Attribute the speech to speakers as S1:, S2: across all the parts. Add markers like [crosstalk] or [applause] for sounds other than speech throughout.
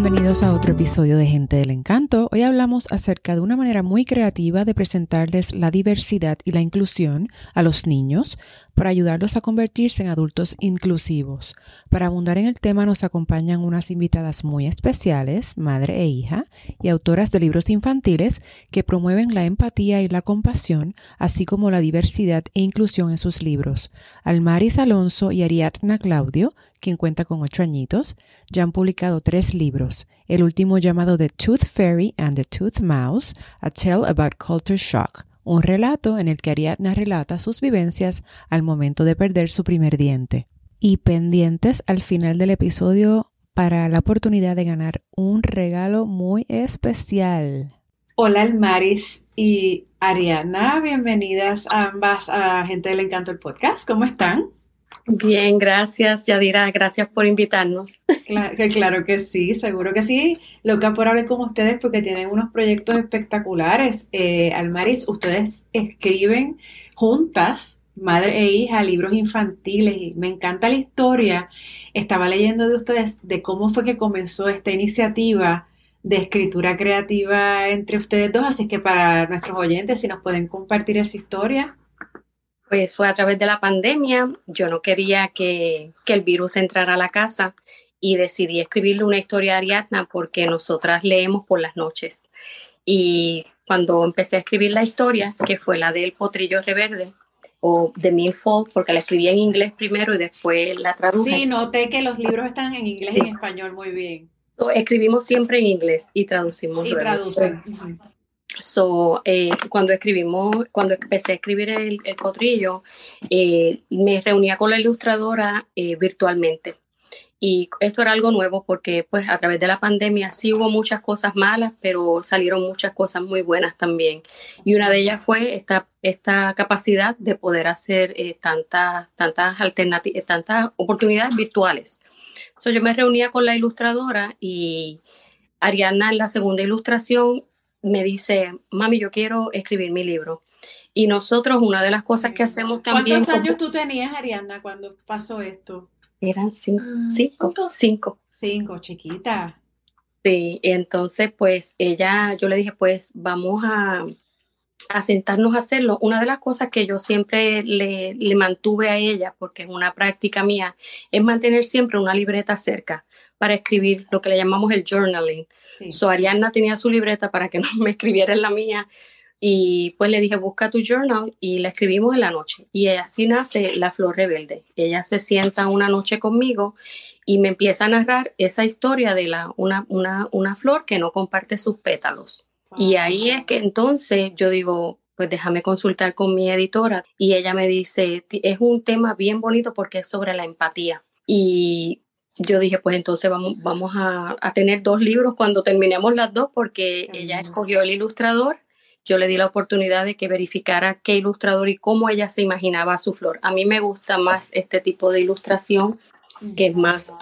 S1: bienvenidos a otro episodio de Gente del Encanto. Hoy hablamos acerca de una manera muy creativa de presentarles la diversidad y la inclusión a los niños para ayudarlos a convertirse en adultos inclusivos. Para abundar en el tema nos acompañan unas invitadas muy especiales, madre e hija, y autoras de libros infantiles que promueven la empatía y la compasión, así como la diversidad e inclusión en sus libros. Almaris Alonso y Ariadna Claudio, quien cuenta con ocho añitos, ya han publicado tres libros, el último llamado The Tooth Fairy and the Tooth Mouse, A Tale About Culture Shock, un relato en el que Ariadna relata sus vivencias al momento de perder su primer diente. Y pendientes al final del episodio para la oportunidad de ganar un regalo muy especial.
S2: Hola Almaris y Ariadna, bienvenidas ambas a Gente del Encanto el podcast. ¿Cómo están?
S3: Bien, gracias, Yadira. Gracias por invitarnos.
S2: Claro que, sí, seguro que sí. Loca por hablar con ustedes porque tienen unos proyectos espectaculares. Eh, Almaris, ustedes escriben juntas, madre e hija, libros infantiles me encanta la historia. Estaba leyendo de ustedes de cómo fue que comenzó esta iniciativa de escritura creativa entre ustedes dos, así que para nuestros oyentes, si nos pueden compartir esa historia.
S3: Pues fue a través de la pandemia. Yo no quería que, el virus entrara a la casa y decidí escribirle una historia a Ariadna porque nosotras leemos por las noches. Y cuando empecé a escribir la historia, que fue la del potrillo reverde, o de Milfold, porque la escribí en inglés primero y después la traduje.
S2: Sí, noté que los libros están en inglés y en español muy bien.
S3: escribimos siempre en inglés y traducimos.
S2: Y traducen.
S3: So, eh, cuando escribimos, cuando empecé a escribir el, potrillo, eh, me reunía con la ilustradora eh, virtualmente. Y esto era algo nuevo porque pues a través de la pandemia sí hubo muchas cosas malas, pero salieron muchas cosas muy buenas también. Y una de ellas fue esta, esta capacidad de poder hacer tantas, tantas alternativas, tantas oportunidades virtuales. So, yo me reunía con la ilustradora y Ariana en la segunda ilustración me dice, mami, yo quiero escribir mi libro. Y nosotros, una de las cosas que hacemos también...
S2: ¿Cuántos años tú tenías, Ariana, cuando pasó esto?
S3: Eran cinco, ah, cinco, cinco.
S2: Cinco, chiquita.
S3: Sí, entonces pues ella, yo le dije, pues vamos a, a sentarnos a hacerlo. Una de las cosas que yo siempre le, le, mantuve a ella, porque es una práctica mía, es mantener siempre una libreta cerca para escribir lo que le llamamos el journaling. So Ariana tenía su libreta para que [laughs] no me escribiera en la mía y pues le dije, busca tu journal y la escribimos en la noche. Y así nace La Flor Rebelde. Ella se sienta una noche conmigo y me empieza a narrar esa historia de la, una, una, una flor que no comparte sus pétalos. Y ahí es que entonces yo digo, pues déjame consultar con mi editora y ella me dice, es un tema bien bonito porque es sobre la empatía. Y yo dije, pues entonces vamos, vamos a, tener dos libros cuando terminemos las dos, porque ella escogió el ilustrador. Yo le di la oportunidad de que verificara qué ilustrador y cómo ella se imaginaba su flor. A mí me gusta más este tipo de ilustración, que es más,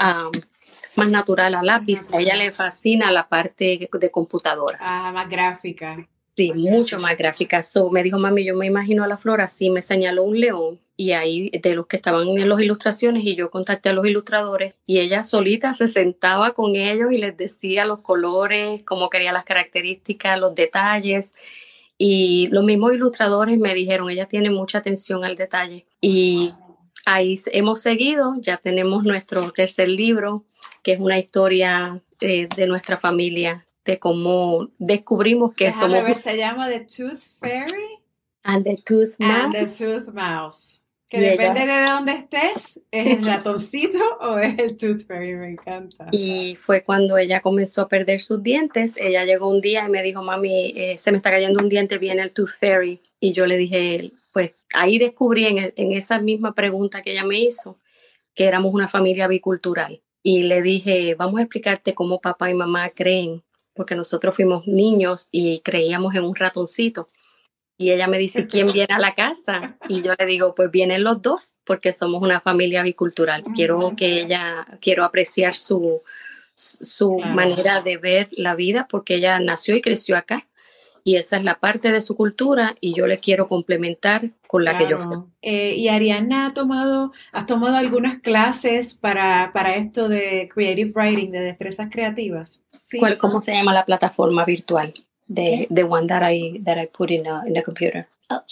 S3: más natural a lápiz. A ella le fascina la parte de computadora.
S2: Ah, más gráfica.
S3: Sí, mucho más gráfica. So, me dijo, mami, yo me imagino a la flor así, me señaló un león y ahí de los que estaban en las ilustraciones y yo contacté a los ilustradores y ella solita se sentaba con ellos y les decía los colores, cómo quería las características, los detalles. Y los mismos ilustradores me dijeron, ella tiene mucha atención al detalle. Y ahí hemos seguido, ya tenemos nuestro tercer libro, que es una historia eh, de nuestra familia de cómo descubrimos que
S2: Déjame
S3: somos...
S2: Ver, se llama The Tooth Fairy.
S3: And the Tooth Mouse.
S2: And the Tooth Mouse. Que depende de dónde estés, ¿es el ratoncito [laughs] o es el Tooth Fairy? Me encanta.
S3: Y fue cuando ella comenzó a perder sus dientes. Ella llegó un día y me dijo, mami, eh, se me está cayendo un diente, viene el Tooth Fairy. Y yo le dije, pues ahí descubrí en, en esa misma pregunta que ella me hizo que éramos una familia bicultural. Y le dije, vamos a explicarte cómo papá y mamá creen porque nosotros fuimos niños y creíamos en un ratoncito. Y ella me dice, ¿quién viene a la casa? Y yo le digo, pues vienen los dos, porque somos una familia bicultural. Quiero que ella, quiero apreciar su, su manera de ver la vida, porque ella nació y creció acá. Y esa es la parte de su cultura y yo le quiero complementar con la que yo sé.
S2: Eh, y Ariana ha tomado, has tomado algunas clases para, para esto de creative writing, de destrezas creativas.
S3: ¿Sí? ¿Cuál, ¿Cómo se llama la plataforma virtual? De, the one that I, that I put in, in the computer. Oh,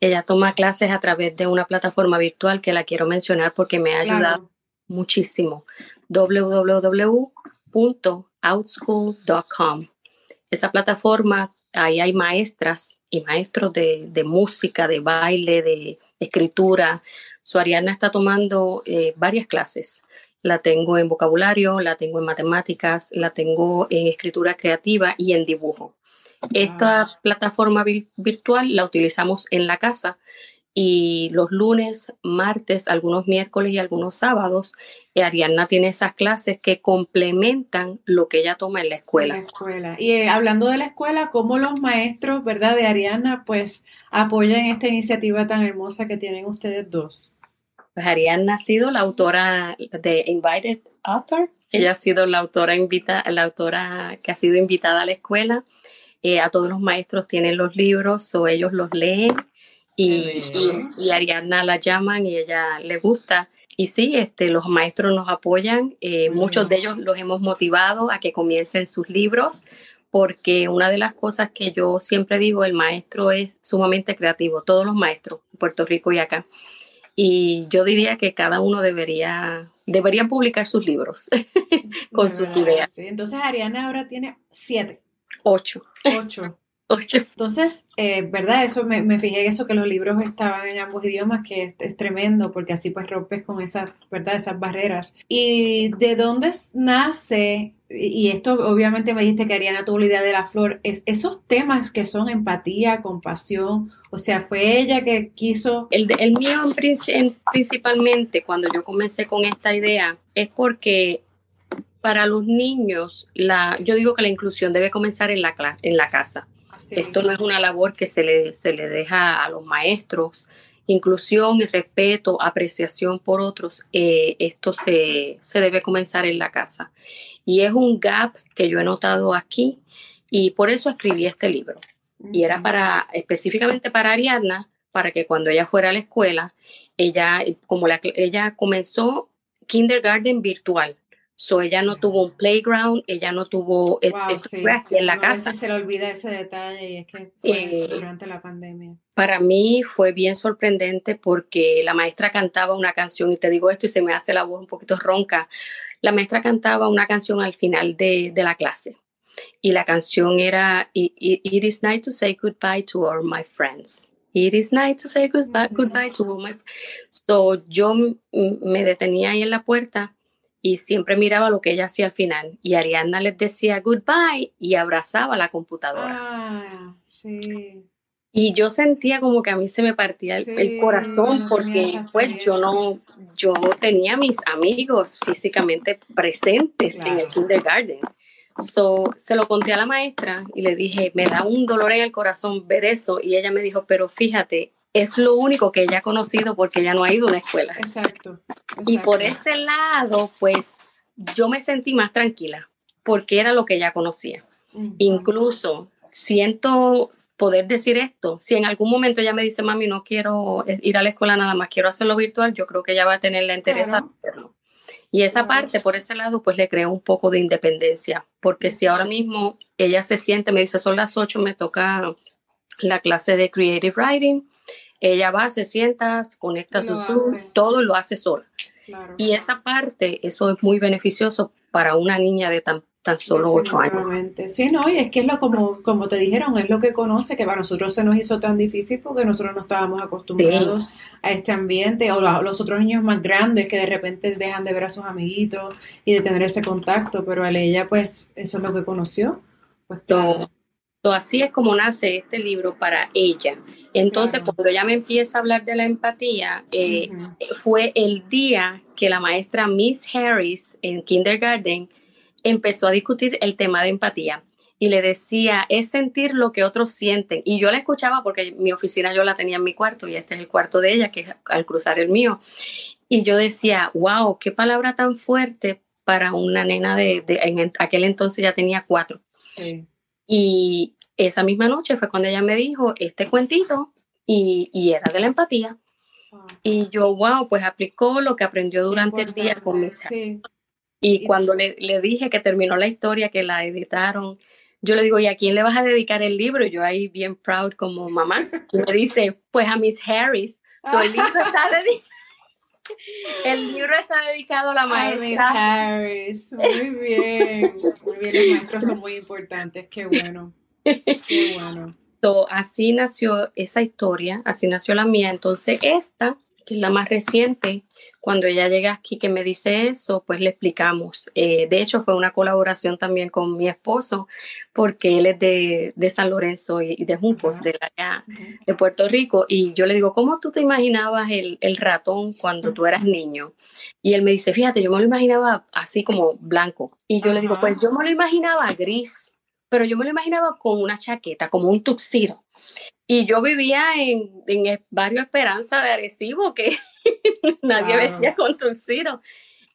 S3: Ella toma clases a través de una plataforma virtual que la quiero mencionar porque me ha ayudado muchísimo. www.outschool.com. Esa plataforma, ahí hay maestras y maestros de, de música, de baile, de escritura. Su Ariana está tomando eh, varias clases. La tengo en vocabulario, la tengo en matemáticas, la tengo en escritura creativa y en dibujo. Esta plataforma virtual la utilizamos en la casa y los lunes, martes, algunos miércoles y algunos sábados, eh, Ariana tiene esas clases que complementan lo que ella toma en la escuela.
S2: escuela. Y eh, hablando de la escuela, ¿cómo los maestros, verdad, de Ariana, pues apoyan esta iniciativa tan hermosa que tienen ustedes dos?
S3: Pues Ariana ha sido la autora de Invited Author. Ella ha sido la autora, invita, la autora que ha sido invitada a la escuela. Eh, a todos los maestros tienen los libros o ellos los leen y, y, Ariana la llaman y ella le gusta. Y sí, este, los maestros nos apoyan, eh, muchos de ellos los hemos motivado a que comiencen sus libros, porque una de las cosas que yo siempre digo, el maestro es sumamente creativo, todos los maestros, Puerto Rico y acá. Y yo diría que cada uno debería, debería publicar sus libros [laughs] con sus ideas.
S2: Entonces Ariana ahora tiene siete.
S3: Ocho.
S2: Ocho. Entonces, eh, ¿verdad? Eso me, me, fijé en eso, que los libros estaban en ambos idiomas, que es, tremendo, porque así pues rompes con esas, ¿verdad? Esas barreras. ¿Y de dónde nace, y esto obviamente me dijiste que Ariana tuvo la idea de la flor, es, esos temas que son empatía, compasión, o sea, fue ella que quiso...
S3: El, el mío principalmente, cuando yo comencé con esta idea, es porque para los niños, la, yo digo que la inclusión debe comenzar en la, en la casa. Esto no es una labor que se le, se le deja a los maestros. Inclusión y respeto, apreciación por otros, eh, esto se, se debe comenzar en la casa. Y es un gap que yo he notado aquí y por eso escribí este libro. Y era para, específicamente para Ariadna, para que cuando ella fuera a la escuela, ella, como la, ella comenzó kindergarten virtual, So ella no tuvo un playground, ella no tuvo
S2: e-, aquí en la casa. se le olvida ese detalle y es que fue eh, durante la pandemia.
S3: Para mí fue bien sorprendente porque la maestra cantaba una canción y te digo esto y se me hace la voz un poquito ronca. La maestra cantaba una canción al final de, de la clase y la canción era It, is night to say goodbye to all my friends. It is night to say goodbye, goodbye to all my friends. So yo me detenía ahí en la puerta y siempre miraba lo que ella hacía al final. Y Ariana les decía goodbye y abrazaba la computadora.
S2: Ah, sí.
S3: Y yo sentía como que a mí se me partía el, corazón porque pues yo no, yo tenía mis amigos físicamente presentes en el kindergarten. So, se lo conté a la maestra y le dije, me da un dolor en el corazón ver eso. Y ella me dijo, pero fíjate, es lo único que ella ha conocido porque ella no ha ido a una escuela.
S2: Exacto,
S3: Y por ese lado, pues yo me sentí más tranquila porque era lo que ella conocía. Incluso siento poder decir esto. Si en algún momento ella me dice, mami, no quiero ir a la escuela nada más, quiero hacerlo virtual, yo creo que ella va a tener la interés hacerlo. Y esa parte, por ese lado, pues le creo un poco de independencia, porque si ahora mismo ella se siente, me dice, son las 8, me toca la clase de Creative Writing, ella va, se sienta, conecta su Zoom, todo lo hace sola. Y esa parte, eso es muy beneficioso para una niña de tan, tan solo ocho años.
S2: Sí, no, y es que es lo como, como te dijeron, es lo que conoce, que para nosotros se nos hizo tan difícil porque nosotros no estábamos acostumbrados a este ambiente, o los, otros niños más grandes que de repente dejan de ver a sus amiguitos y de tener ese contacto, pero a ella, pues, eso es lo que conoció. Pues
S3: todo así es como nace este libro para ella. Entonces, cuando ella me empieza a hablar de la empatía, eh, fue el día que la maestra Miss Harris en kindergarten empezó a discutir el tema de empatía y le decía, es sentir lo que otros sienten. Y yo la escuchaba porque mi oficina yo la tenía en mi cuarto y este es el cuarto de ella, que es al cruzar el mío. Y yo decía, wow, qué palabra tan fuerte para una nena de, en aquel entonces ya tenía cuatro. Sí Y esa misma noche fue cuando ella me dijo este cuentito y, y era de la empatía. Y yo, wow, pues aplicó lo que aprendió durante el día con mis sí. Y cuando le, le, dije que terminó la historia, que la editaron, yo le digo, ¿y a quién le vas a dedicar el libro? Yo ahí bien proud como mamá. Y me dice, pues a Miss Harris. So, el, libro está el libro está dedicado a la maestra.
S2: Harris. Muy bien. Muy bien, los maestros son muy importantes. Qué bueno. Qué bueno.
S3: So, así nació esa historia, así nació la mía. Entonces, esta, que es la más reciente, cuando ella llega aquí que me dice eso, pues le explicamos. Eh, de hecho, fue una colaboración también con mi esposo, porque él es de, de San Lorenzo y, de Juncos, de, la, de Puerto Rico. Y yo le digo, ¿cómo tú te imaginabas el, el, ratón cuando tú eras niño? Y él me dice, fíjate, yo me lo imaginaba así como blanco. Y yo le digo, pues yo me lo imaginaba gris, pero yo me lo imaginaba con una chaqueta, como un tuxiro. Y yo vivía en, en barrio Esperanza de Arecibo, que [laughs] nadie vestía con tuxedo.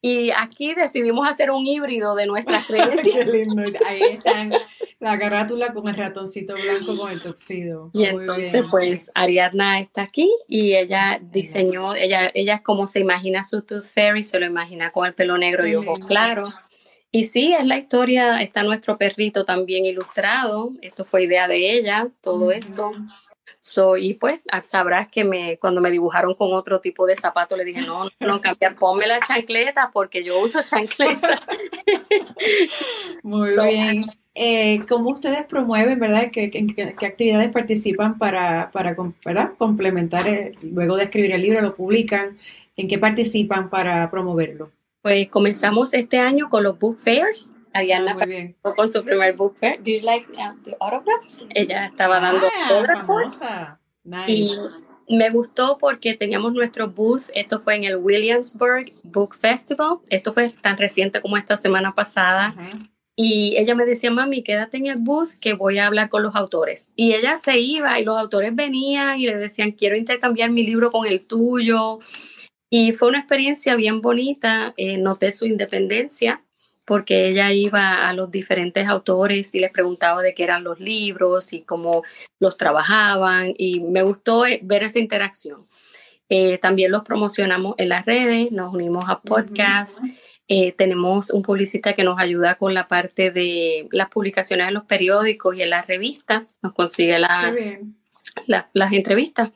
S3: Y aquí decidimos hacer un híbrido de nuestras [laughs] creencias.
S2: Qué lindo. Ahí están la carátula con el ratoncito blanco con el tuxido.
S3: Y entonces, pues, Ariadna está aquí y ella diseñó, ella, ella como se imagina su Tooth Fairy, se lo imagina con el pelo negro y ojos claros. Y sí, es la historia, está nuestro perrito también ilustrado, esto fue idea de ella, todo esto. Y pues ah, sabrás que me, cuando me dibujaron con otro tipo de zapato, le dije, no, no, cambiar, ponme la chancleta porque yo uso chancleta. [laughs]
S2: Muy bien. Eh, ¿Cómo ustedes promueven, verdad? ¿Qué, qué, actividades participan para, para complementar, eh, luego de escribir el libro, lo publican? ¿En qué participan para promoverlo?
S3: Pues comenzamos este año con los book fairs. Ariana ah, con su primer book fair. Do you like uh, the autographs? Ella estaba ah, dando
S2: autographs.
S3: Nice. Y me gustó porque teníamos nuestro booth. Esto fue en el Williamsburg Book Festival. Esto fue tan reciente como esta semana pasada. Y ella me decía, mami, quédate en el booth que voy a hablar con los autores. Y ella se iba y los autores venían y le decían, quiero intercambiar mi libro con el tuyo. Y fue una experiencia bien bonita, eh, noté su independencia porque ella iba a los diferentes autores y les preguntaba de qué eran los libros y cómo los trabajaban y me gustó eh, ver esa interacción. Eh, también los promocionamos en las redes, nos unimos a podcasts, tenemos un publicista que nos ayuda con la parte de las publicaciones en los periódicos y en las revistas, nos consigue la, las entrevistas.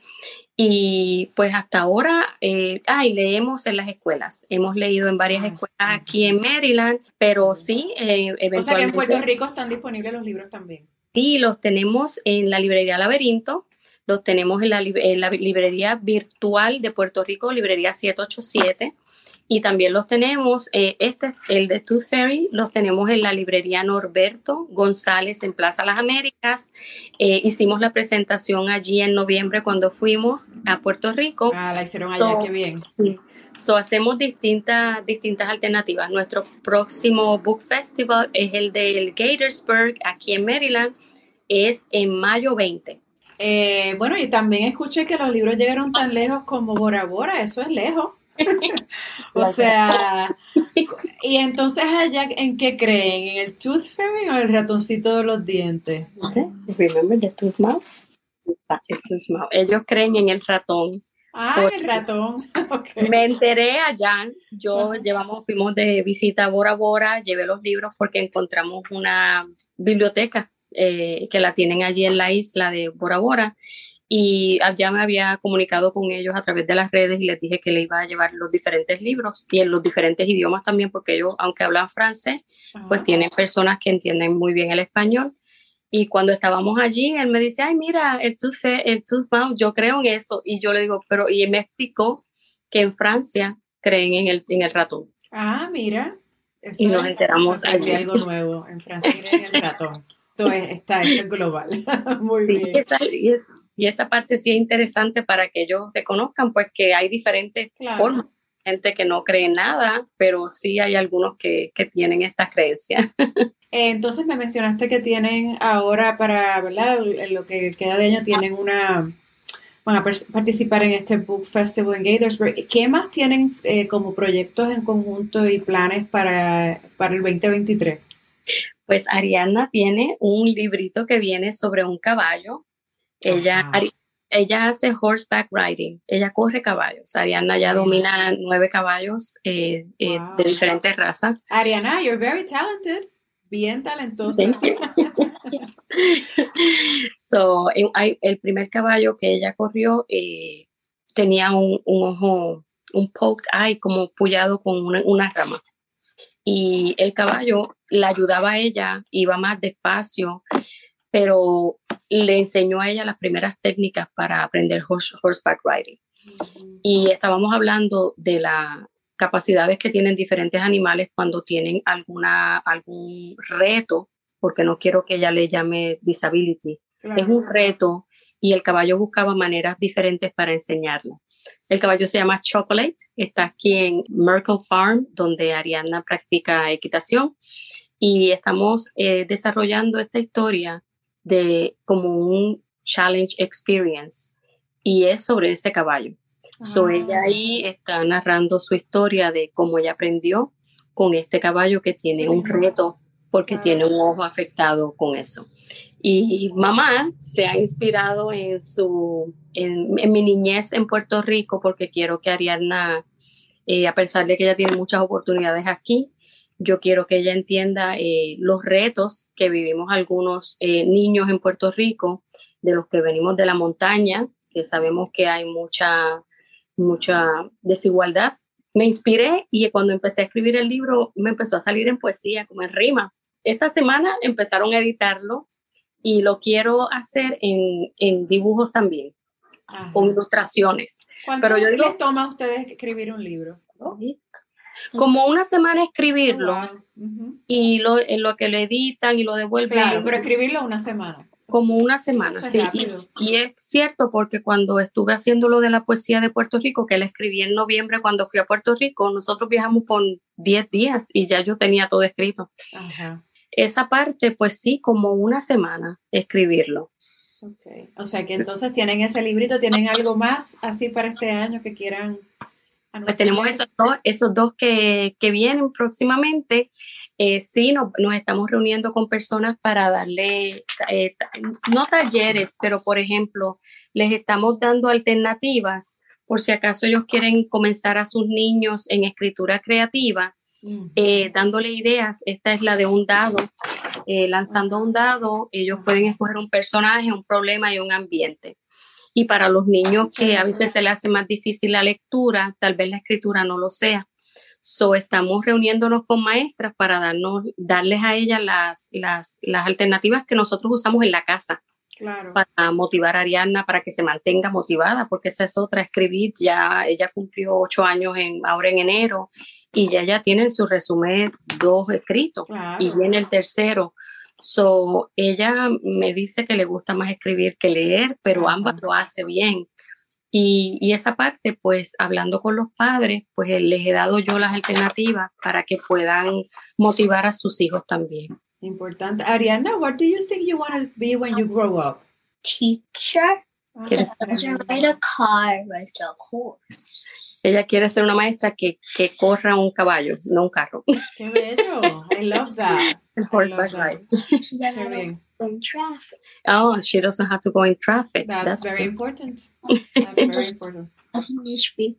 S3: Y pues hasta ahora, eh, ah, leemos en las escuelas. Hemos leído en varias ah, escuelas aquí en Maryland, pero sí,
S2: eventualmente. Eh, o sea que en Puerto Rico están disponibles los libros también.
S3: Sí, los tenemos en la librería Laberinto, los tenemos en la, en la librería virtual de Puerto Rico, librería 787 y también los tenemos, eh, este, el de Tooth Fairy, los tenemos en la librería Norberto González en Plaza Las Américas. Eh, hicimos la presentación allí en noviembre cuando fuimos a Puerto Rico.
S2: Ah, la hicieron allá, qué bien.
S3: So, hacemos distintas, distintas alternativas. Nuestro próximo Book Festival es el del Gatorsburg, aquí en Maryland, es en mayo 20.
S2: Eh, bueno, y también escuché que los libros llegaron tan lejos como Bora Bora, eso es lejos. O sea, y entonces allá, ¿en qué creen? ¿En el Tooth Fairy o el ratoncito de los dientes?
S3: Remember the tooth mouse? Ellos creen en el ratón.
S2: Ah, el ratón. [laughs]
S3: Me enteré allá, yo llevamos, fuimos de visita a Bora Bora, llevé los libros porque encontramos una biblioteca eh, que la tienen allí en la isla de Bora Bora y ya me había comunicado con ellos a través de las redes y les dije que le iba a llevar los diferentes libros y en los diferentes idiomas también, porque ellos, aunque hablan francés, pues tienen personas que entienden muy bien el español. Y cuando estábamos allí, él me dice, ay, mira, el tooth, el tooth mouse, yo creo en eso. Y yo le digo, pero, y él me explicó que en Francia creen en el, en el ratón.
S2: Ah, mira.
S3: y nos enteramos
S2: allí. algo nuevo. En Francia creen en el ratón. Esto está, esto es global. [laughs] Muy bien.
S3: y, y esa parte sí es interesante para que ellos reconozcan pues que hay diferentes formas. Gente que no cree en nada, pero sí hay algunos que, que tienen estas creencias. [laughs]
S2: Entonces me mencionaste que tienen ahora para, ¿verdad? En lo que queda de año tienen una, van a participar en este Book Festival en Gaithersburg. ¿Qué más tienen eh, como proyectos en conjunto y planes para, para el 2023?
S3: Pues Ariana tiene un librito que viene sobre un caballo. Ella, ella hace horseback riding, ella corre caballos. Ariana ya domina nueve caballos eh, eh, de diferentes razas.
S2: Ariana, you're very talented. Bien talentosa. [laughs]
S3: so, el primer caballo que ella corrió eh, tenía un, ojo, un poked eye, como pullado con una, una rama. Y el caballo la ayudaba a ella, iba más despacio, pero le enseñó a ella las primeras técnicas para aprender horseback riding. Y estábamos hablando de las capacidades que tienen diferentes animales cuando tienen alguna, algún reto, porque no quiero que ella le llame disability. Es un reto y el caballo buscaba maneras diferentes para enseñarlo. El caballo se llama Chocolate, está aquí en Merkle Farm, donde Ariana practica equitación y estamos eh, desarrollando esta historia de como un challenge experience y es sobre ese caballo. So ah. ella ahí está narrando su historia de cómo ella aprendió con este caballo que tiene un reto porque tiene un ojo afectado con eso. Y mamá se ha inspirado en su en, mi niñez en Puerto Rico porque quiero que Ariana, eh, a pesar de que ella tiene muchas oportunidades aquí, yo quiero que ella entienda eh, los retos que vivimos algunos eh, niños en Puerto Rico, de los que venimos de la montaña, que sabemos que hay mucha, mucha desigualdad. Me inspiré y cuando empecé a escribir el libro me empezó a salir en poesía, como en rima. Esta semana empezaron a editarlo y lo quiero hacer en, en dibujos también, con ilustraciones.
S2: ¿Cuánto Pero yo digo, les toma a ustedes escribir un libro?
S3: Como una semana escribirlo y lo, en lo que lo editan y lo devuelven.
S2: Claro, pero escribirlo una semana.
S3: Como una semana, sí. Y, es cierto porque cuando estuve haciendo lo de la poesía de Puerto Rico, que la escribí en noviembre cuando fui a Puerto Rico, nosotros viajamos por 10 días y ya yo tenía todo escrito. Esa parte, pues sí, como una semana escribirlo.
S2: O sea que entonces tienen ese librito, tienen algo más así para este año que quieran
S3: pues tenemos esos dos, esos dos que, que vienen próximamente. Eh, sí, nos, nos, estamos reuniendo con personas para darle, eh, no talleres, pero por ejemplo, les estamos dando alternativas por si acaso ellos quieren comenzar a sus niños en escritura creativa, eh, dándole ideas. Esta es la de un dado. lanzando un dado, ellos pueden escoger un personaje, un problema y un ambiente. Y para los niños que a veces se les hace más difícil la lectura, tal vez la escritura no lo sea. So, estamos reuniéndonos con maestras para darnos, darles a ellas las, las, las alternativas que nosotros usamos en la casa. Claro. Para motivar a Ariana para que se mantenga motivada, porque esa es otra, escribir. Ya ella cumplió ocho años en, ahora en enero y ya ya tiene en su resumen dos escritos y viene el tercero. So, ella me dice que le gusta más escribir que leer, pero ambas lo hace bien. Y, y, esa parte, pues hablando con los padres, pues les he dado yo las alternativas para que puedan motivar a sus hijos también.
S2: Importante. Ariana, what do you think you want to be when you grow up?
S4: Teacher. ¿Quieres ride a car, ride a horse.
S3: Ella quiere ser una maestra que, que corra un caballo, no un carro.
S2: ¡Qué bello! I love that. [laughs]
S3: horseback ride.
S4: She doesn't go in traffic.
S3: Oh, she doesn't have to go in traffic.
S2: That's, That's very important. [laughs] That's very important.
S4: I can just be,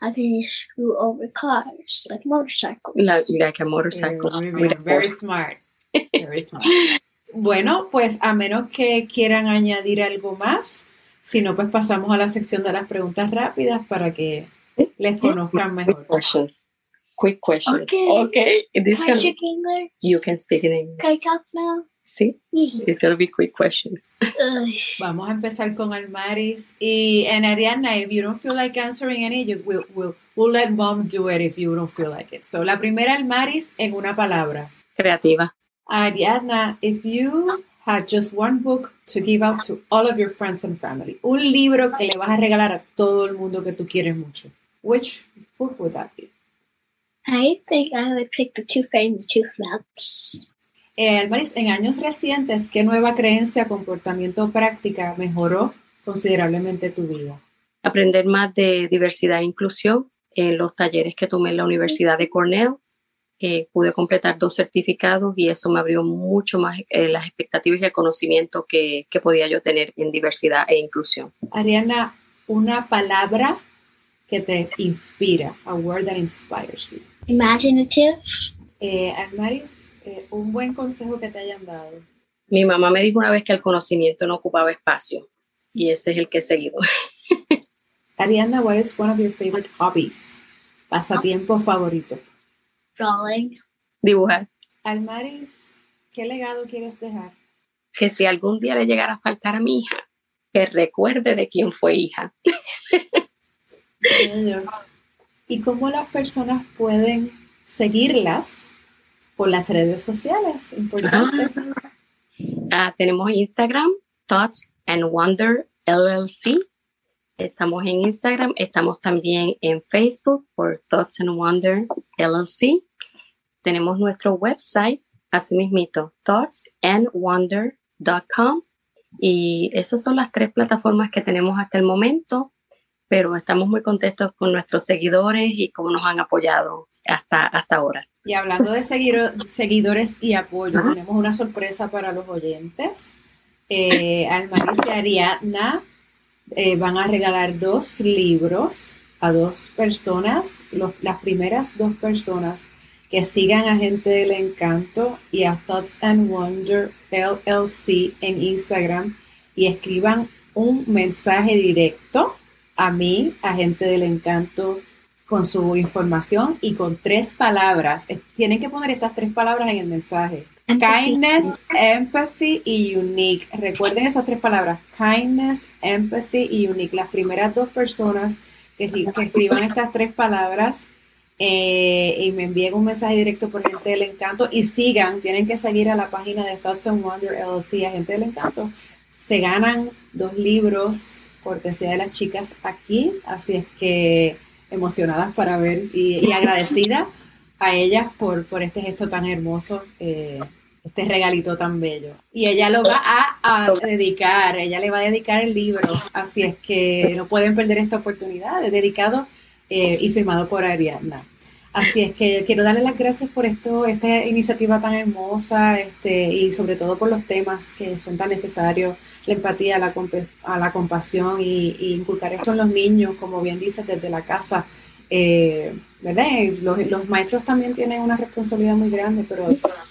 S4: I go over cars, like motorcycles.
S3: Like, like a motorcycle.
S2: Very, very smart. [laughs] Very smart. Bueno, pues a menos que quieran añadir algo más, si no, pues pasamos a la sección de las preguntas rápidas para que les conozcan mejor.
S3: Quick questions. Quick questions.
S4: Okay.
S3: okay. This
S4: can, I speak English?
S3: You can speak in English.
S4: Can I talk now?
S3: Sí. It's gonna be quick questions.
S2: Vamos a empezar con Almaris y and Ariana. If you don't feel like answering any, you, we'll, we'll, we'll let mom do it if you don't feel like it. So la primera Almaris en una palabra.
S3: Creativa.
S2: Ariana, if you had just one book to give out to all of your friends and family. Un libro que le vas a regalar a todo el mundo que tú quieres mucho. Which book would that be?
S4: I think I would pick The Two and the Two Flowers.
S2: Eh, Maris, en años recientes, ¿qué nueva creencia, comportamiento o práctica mejoró considerablemente tu vida?
S3: Aprender más de diversidad e inclusión en los talleres que tomé en la Universidad de Cornell eh, pude completar dos certificados y eso me abrió mucho más eh, las expectativas y el conocimiento que, que, podía yo tener en diversidad e inclusión.
S2: Ariana, una palabra que te inspira, a word that inspires you.
S4: Imaginative.
S2: Eh, Armaris, eh, un buen consejo que te hayan dado.
S3: Mi mamá me dijo una vez que el conocimiento no ocupaba espacio y ese es el que he seguido. [laughs]
S2: Ariana, what is one of your favorite hobbies? Pasatiempo favorito.
S4: Drawing.
S3: Dibujar.
S2: Almaris, ¿qué legado quieres dejar?
S3: Que si algún día le llegara a faltar a mi hija, que recuerde de quién fue hija. [laughs]
S2: ¿Y cómo las personas pueden seguirlas por las redes sociales? Importante.
S3: Ah, ah, tenemos Instagram, Thoughts and Wonder LLC. Estamos en Instagram, estamos también en Facebook por Thoughts and Wonder LLC. Tenemos nuestro website, así mismito, thoughtsandwonder.com. Y esas son las tres plataformas que tenemos hasta el momento, pero estamos muy contentos con nuestros seguidores y cómo nos han apoyado hasta, hasta ahora.
S2: Y hablando de seguidores y apoyo, tenemos una sorpresa para los oyentes. Eh, Almaris y Ariadna eh, van a regalar dos libros a dos personas, las primeras dos personas que sigan a Gente del Encanto y a Thoughts and Wonder LLC en Instagram y escriban un mensaje directo a mí, a Gente del Encanto, con su información y con tres palabras. Tienen que poner estas tres palabras en el mensaje. Kindness, empathy y unique. Recuerden esas tres palabras. Kindness, empathy y unique. Las primeras dos personas que, escriban estas tres palabras eh, y me envíen un mensaje directo por Gente del Encanto y sigan, tienen que seguir a la página de Thoughts and Wonder LLC, Gente del Encanto. Se ganan dos libros, cortesía de las chicas aquí, así es que emocionadas para ver y, y agradecida a ellas por, por este gesto tan hermoso, eh, este regalito tan bello. Y ella lo va a, dedicar, ella le va a dedicar el libro, así es que no pueden perder esta oportunidad, es dedicado eh, y firmado por Ariadna. Así es que quiero darle las gracias por esto, esta iniciativa tan hermosa este, y sobre todo por los temas que son tan necesarios, la empatía, la, a la compasión y, y inculcar esto en los niños, como bien dices, desde la casa eh, ¿verdad? Los, maestros también tienen una responsabilidad muy grande, pero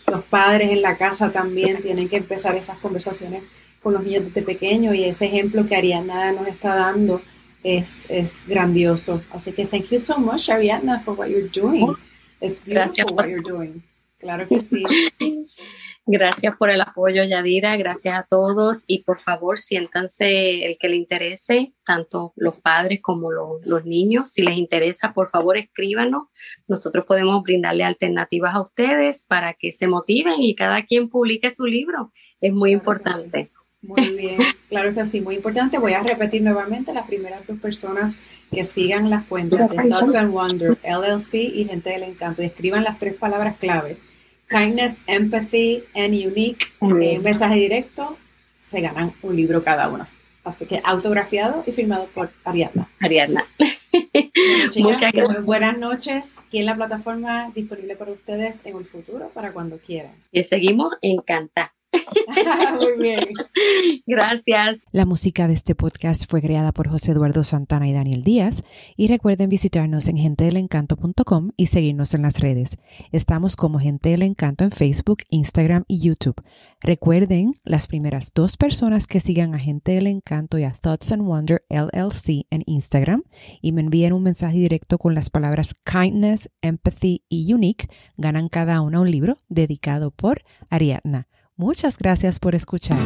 S2: los padres en la casa también tienen que empezar esas conversaciones con los niños desde pequeños y ese ejemplo que Ariana nos está dando es, es grandioso. Así que thank you so much, Ariana, for what you're doing. It's beautiful what you're doing. Claro que sí. [laughs]
S3: Gracias por el apoyo, Yadira. Gracias a todos. Y por favor, siéntanse el que le interese, tanto los padres como los niños. Si les interesa, por favor, escríbanos. Nosotros podemos brindarle alternativas a ustedes para que se motiven y cada quien publique su libro. Es muy importante.
S2: Muy bien, claro que sí, muy importante. Voy a repetir nuevamente las primeras dos personas que sigan las cuentas de Thoughts and Wonder, LLC y Gente del Encanto y escriban las tres palabras clave Kindness, Empathy and Unique, eh, mensaje directo, se ganan un libro cada uno. Así que autografiado y firmado por Ariadna.
S3: Ariadna. [laughs]
S2: Muchas gracias. Buenas noches. Aquí en la plataforma disponible para ustedes en el futuro para cuando quieran.
S3: Y seguimos encantados. [laughs]
S2: Muy bien.
S3: Gracias.
S1: La música de este podcast fue creada por José Eduardo Santana y Daniel Díaz. Y recuerden visitarnos en gentedelencanto.com y seguirnos en las redes. Estamos como Gente del Encanto en Facebook, Instagram y YouTube. Recuerden, las primeras dos personas que sigan a Gente del Encanto y a Thoughts and Wonder LLC en Instagram y me envíen un mensaje directo con las palabras kindness, empathy y unique, ganan cada una un libro dedicado por Ariadna. Muchas gracias por escuchar.